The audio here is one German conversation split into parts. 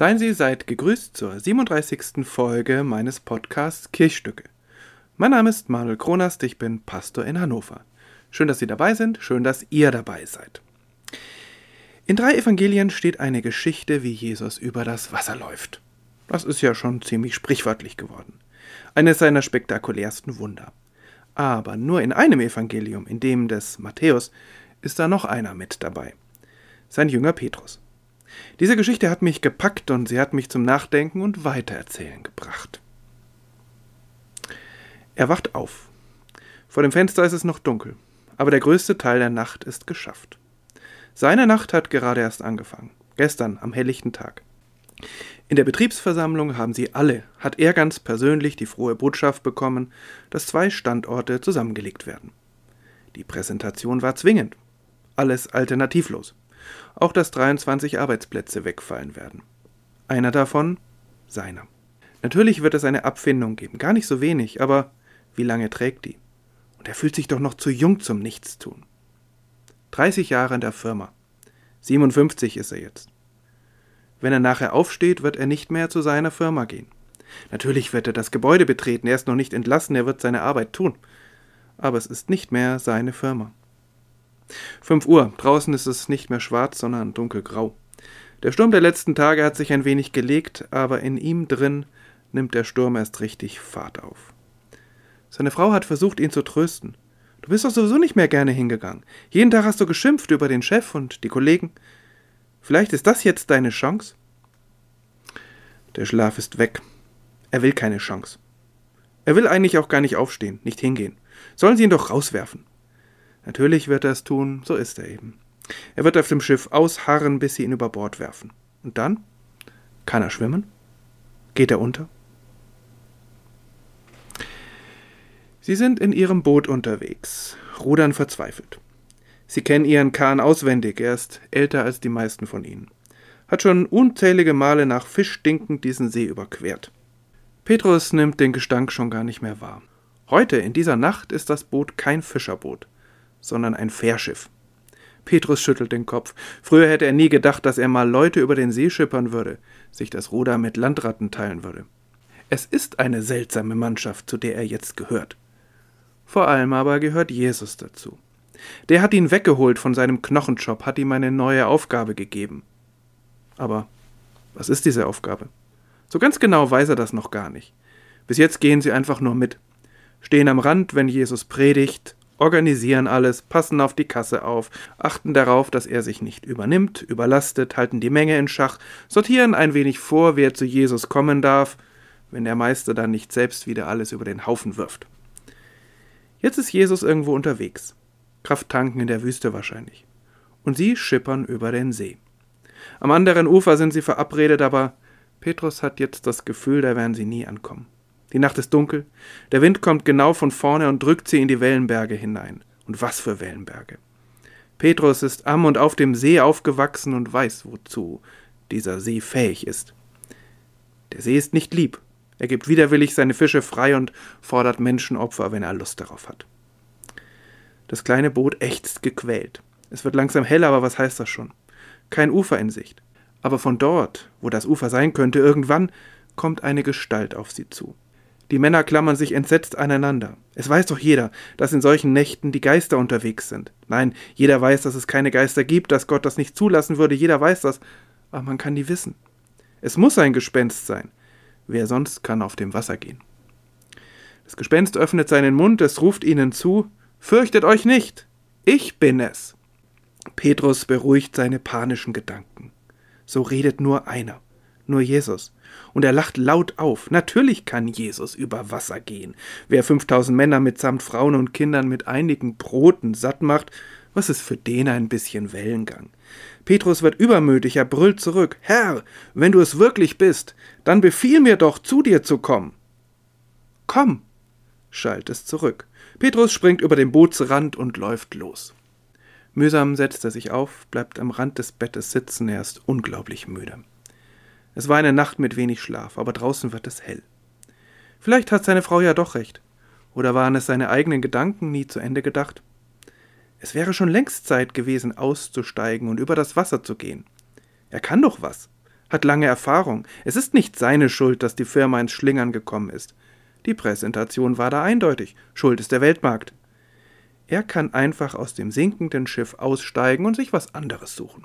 Seien Sie seid gegrüßt zur 37. Folge meines Podcasts Kirchstücke. Mein Name ist Manuel Kronast, ich bin Pastor in Hannover. Schön, dass Sie dabei sind, schön, dass ihr dabei seid. In drei Evangelien steht eine Geschichte, wie Jesus über das Wasser läuft. Das ist ja schon ziemlich sprichwörtlich geworden. Eines seiner spektakulärsten Wunder. Aber nur in einem Evangelium, in dem des Matthäus, ist da noch einer mit dabei. Sein Jünger Petrus. Diese Geschichte hat mich gepackt und sie hat mich zum Nachdenken und Weitererzählen gebracht. Er wacht auf. Vor dem Fenster ist es noch dunkel, aber der größte Teil der Nacht ist geschafft. Seine Nacht hat gerade erst angefangen, gestern am helllichten Tag. In der Betriebsversammlung haben sie alle, hat er ganz persönlich die frohe Botschaft bekommen, dass zwei Standorte zusammengelegt werden. Die Präsentation war zwingend, alles alternativlos auch dass 23 Arbeitsplätze wegfallen werden. Einer davon seiner. Natürlich wird es eine Abfindung geben, gar nicht so wenig, aber wie lange trägt die? Und er fühlt sich doch noch zu jung zum Nichtstun. 30 Jahre in der Firma. 57 ist er jetzt. Wenn er nachher aufsteht, wird er nicht mehr zu seiner Firma gehen. Natürlich wird er das Gebäude betreten, er ist noch nicht entlassen, er wird seine Arbeit tun. Aber es ist nicht mehr seine Firma. Fünf Uhr. Draußen ist es nicht mehr schwarz, sondern dunkelgrau. Der Sturm der letzten Tage hat sich ein wenig gelegt, aber in ihm drin nimmt der Sturm erst richtig Fahrt auf. Seine Frau hat versucht, ihn zu trösten. Du bist doch sowieso nicht mehr gerne hingegangen. Jeden Tag hast du geschimpft über den Chef und die Kollegen. Vielleicht ist das jetzt deine Chance? Der Schlaf ist weg. Er will keine Chance. Er will eigentlich auch gar nicht aufstehen, nicht hingehen. Sollen sie ihn doch rauswerfen. Natürlich wird er es tun, so ist er eben. Er wird auf dem Schiff ausharren, bis sie ihn über Bord werfen. Und dann? Kann er schwimmen? Geht er unter? Sie sind in ihrem Boot unterwegs, rudern verzweifelt. Sie kennen ihren Kahn auswendig, er ist älter als die meisten von ihnen. Hat schon unzählige Male nach Fisch stinkend diesen See überquert. Petrus nimmt den Gestank schon gar nicht mehr wahr. Heute, in dieser Nacht, ist das Boot kein Fischerboot sondern ein Fährschiff. Petrus schüttelt den Kopf. Früher hätte er nie gedacht, dass er mal Leute über den See schippern würde, sich das Ruder mit Landratten teilen würde. Es ist eine seltsame Mannschaft, zu der er jetzt gehört. Vor allem aber gehört Jesus dazu. Der hat ihn weggeholt von seinem Knochenjob, hat ihm eine neue Aufgabe gegeben. Aber was ist diese Aufgabe? So ganz genau weiß er das noch gar nicht. Bis jetzt gehen sie einfach nur mit, stehen am Rand, wenn Jesus predigt, organisieren alles, passen auf die Kasse auf, achten darauf, dass er sich nicht übernimmt, überlastet, halten die Menge in Schach, sortieren ein wenig vor, wer zu Jesus kommen darf, wenn der Meister dann nicht selbst wieder alles über den Haufen wirft. Jetzt ist Jesus irgendwo unterwegs. Kraft tanken in der Wüste wahrscheinlich. Und sie schippern über den See. Am anderen Ufer sind sie verabredet, aber Petrus hat jetzt das Gefühl, da werden sie nie ankommen. Die Nacht ist dunkel, der Wind kommt genau von vorne und drückt sie in die Wellenberge hinein. Und was für Wellenberge. Petrus ist am und auf dem See aufgewachsen und weiß, wozu dieser See fähig ist. Der See ist nicht lieb. Er gibt widerwillig seine Fische frei und fordert Menschenopfer, wenn er Lust darauf hat. Das kleine Boot ächzt gequält. Es wird langsam hell, aber was heißt das schon? Kein Ufer in Sicht. Aber von dort, wo das Ufer sein könnte, irgendwann kommt eine Gestalt auf sie zu. Die Männer klammern sich entsetzt aneinander. Es weiß doch jeder, dass in solchen Nächten die Geister unterwegs sind. Nein, jeder weiß, dass es keine Geister gibt, dass Gott das nicht zulassen würde, jeder weiß das, aber man kann die wissen. Es muss ein Gespenst sein. Wer sonst kann auf dem Wasser gehen? Das Gespenst öffnet seinen Mund, es ruft ihnen zu Fürchtet euch nicht, ich bin es. Petrus beruhigt seine panischen Gedanken. So redet nur einer nur Jesus. Und er lacht laut auf. Natürlich kann Jesus über Wasser gehen. Wer 5000 Männer mitsamt Frauen und Kindern mit einigen Broten satt macht, was ist für den ein bisschen Wellengang? Petrus wird übermütig, er brüllt zurück. Herr, wenn du es wirklich bist, dann befiehl mir doch, zu dir zu kommen. Komm, schallt es zurück. Petrus springt über den Bootsrand und läuft los. Mühsam setzt er sich auf, bleibt am Rand des Bettes sitzen, er ist unglaublich müde. Es war eine Nacht mit wenig Schlaf, aber draußen wird es hell. Vielleicht hat seine Frau ja doch recht. Oder waren es seine eigenen Gedanken nie zu Ende gedacht? Es wäre schon längst Zeit gewesen, auszusteigen und über das Wasser zu gehen. Er kann doch was. hat lange Erfahrung. Es ist nicht seine Schuld, dass die Firma ins Schlingern gekommen ist. Die Präsentation war da eindeutig. Schuld ist der Weltmarkt. Er kann einfach aus dem sinkenden Schiff aussteigen und sich was anderes suchen.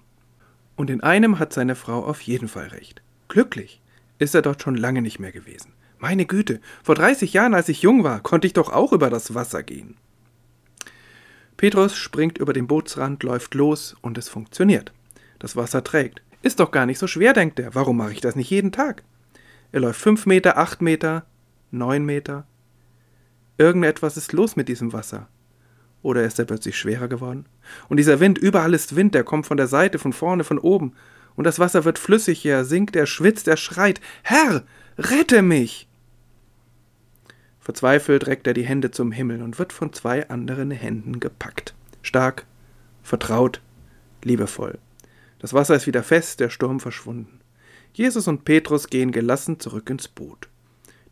Und in einem hat seine Frau auf jeden Fall recht. Glücklich ist er dort schon lange nicht mehr gewesen. Meine Güte, vor 30 Jahren, als ich jung war, konnte ich doch auch über das Wasser gehen. Petrus springt über den Bootsrand, läuft los und es funktioniert. Das Wasser trägt. Ist doch gar nicht so schwer, denkt er. Warum mache ich das nicht jeden Tag? Er läuft fünf Meter, acht Meter, neun Meter. Irgendetwas ist los mit diesem Wasser. Oder ist er plötzlich schwerer geworden? Und dieser Wind, überall ist Wind, der kommt von der Seite, von vorne, von oben. Und das Wasser wird flüssig, er sinkt, er schwitzt, er schreit. Herr, rette mich! Verzweifelt reckt er die Hände zum Himmel und wird von zwei anderen Händen gepackt. Stark, vertraut, liebevoll. Das Wasser ist wieder fest, der Sturm verschwunden. Jesus und Petrus gehen gelassen zurück ins Boot.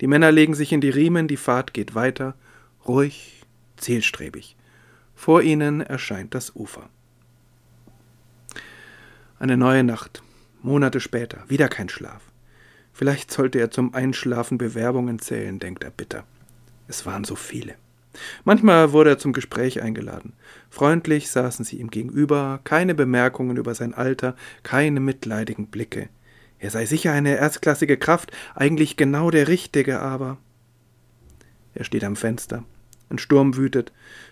Die Männer legen sich in die Riemen, die Fahrt geht weiter, ruhig, zielstrebig. Vor ihnen erscheint das Ufer. Eine neue Nacht, Monate später, wieder kein Schlaf. Vielleicht sollte er zum Einschlafen Bewerbungen zählen, denkt er bitter. Es waren so viele. Manchmal wurde er zum Gespräch eingeladen. Freundlich saßen sie ihm gegenüber, keine Bemerkungen über sein Alter, keine mitleidigen Blicke. Er sei sicher eine erstklassige Kraft, eigentlich genau der Richtige, aber. Er steht am Fenster. Ein Sturm wütet,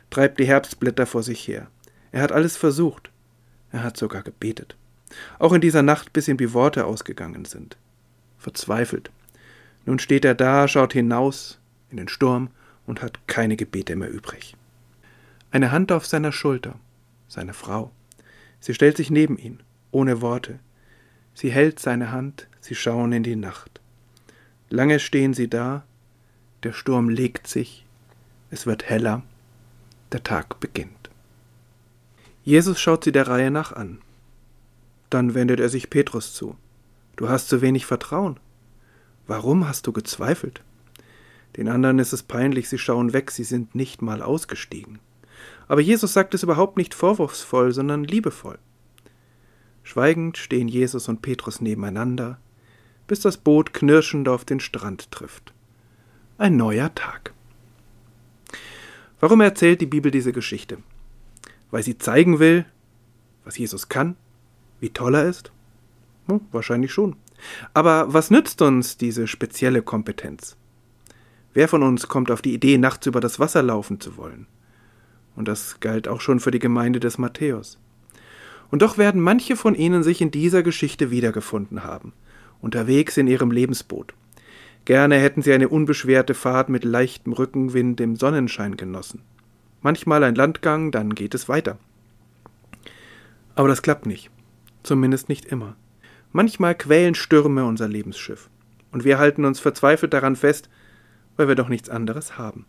treibt die Herbstblätter vor sich her. Er hat alles versucht. Er hat sogar gebetet. Auch in dieser Nacht, bis ihm die Worte ausgegangen sind. Verzweifelt. Nun steht er da, schaut hinaus in den Sturm und hat keine Gebete mehr übrig. Eine Hand auf seiner Schulter, seine Frau. Sie stellt sich neben ihn, ohne Worte. Sie hält seine Hand, sie schauen in die Nacht. Lange stehen sie da, der Sturm legt sich, es wird heller, der Tag beginnt. Jesus schaut sie der Reihe nach an. Dann wendet er sich Petrus zu. Du hast zu wenig Vertrauen. Warum hast du gezweifelt? Den anderen ist es peinlich, sie schauen weg, sie sind nicht mal ausgestiegen. Aber Jesus sagt es überhaupt nicht vorwurfsvoll, sondern liebevoll. Schweigend stehen Jesus und Petrus nebeneinander, bis das Boot knirschend auf den Strand trifft. Ein neuer Tag. Warum erzählt die Bibel diese Geschichte? Weil sie zeigen will, was Jesus kann, wie toll er ist? Hm, wahrscheinlich schon. Aber was nützt uns diese spezielle Kompetenz? Wer von uns kommt auf die Idee, nachts über das Wasser laufen zu wollen? Und das galt auch schon für die Gemeinde des Matthäus. Und doch werden manche von ihnen sich in dieser Geschichte wiedergefunden haben, unterwegs in ihrem Lebensboot. Gerne hätten sie eine unbeschwerte Fahrt mit leichtem Rückenwind im Sonnenschein genossen. Manchmal ein Landgang, dann geht es weiter. Aber das klappt nicht. Zumindest nicht immer. Manchmal quälen Stürme unser Lebensschiff. Und wir halten uns verzweifelt daran fest, weil wir doch nichts anderes haben.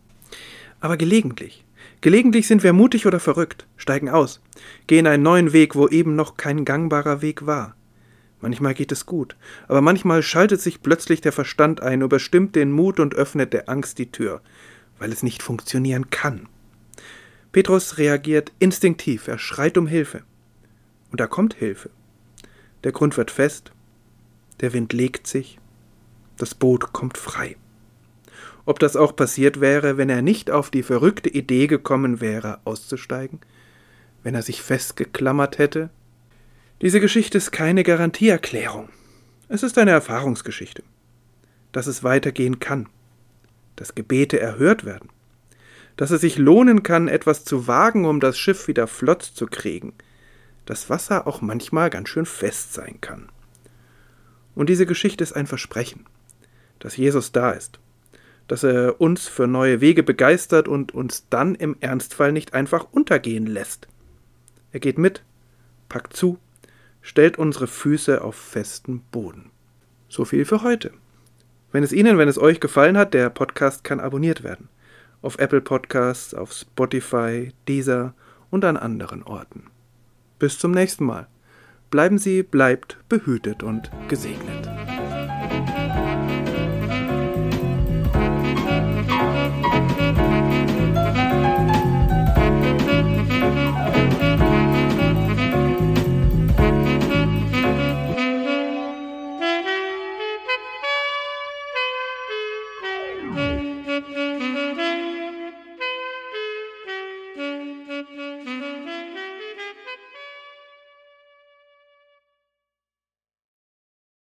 Aber gelegentlich, gelegentlich sind wir mutig oder verrückt, steigen aus, gehen einen neuen Weg, wo eben noch kein gangbarer Weg war. Manchmal geht es gut, aber manchmal schaltet sich plötzlich der Verstand ein, überstimmt den Mut und öffnet der Angst die Tür, weil es nicht funktionieren kann. Petrus reagiert instinktiv, er schreit um Hilfe. Und da kommt Hilfe. Der Grund wird fest, der Wind legt sich, das Boot kommt frei. Ob das auch passiert wäre, wenn er nicht auf die verrückte Idee gekommen wäre, auszusteigen? Wenn er sich festgeklammert hätte? Diese Geschichte ist keine Garantieerklärung. Es ist eine Erfahrungsgeschichte. Dass es weitergehen kann. Dass Gebete erhört werden. Dass es sich lohnen kann, etwas zu wagen, um das Schiff wieder flott zu kriegen – dass Wasser auch manchmal ganz schön fest sein kann. Und diese Geschichte ist ein Versprechen, dass Jesus da ist, dass er uns für neue Wege begeistert und uns dann im Ernstfall nicht einfach untergehen lässt. Er geht mit, packt zu, stellt unsere Füße auf festen Boden. So viel für heute. Wenn es Ihnen, wenn es euch gefallen hat, der Podcast kann abonniert werden. Auf Apple Podcasts, auf Spotify, Deezer und an anderen Orten. Bis zum nächsten Mal. Bleiben Sie, bleibt behütet und gesegnet.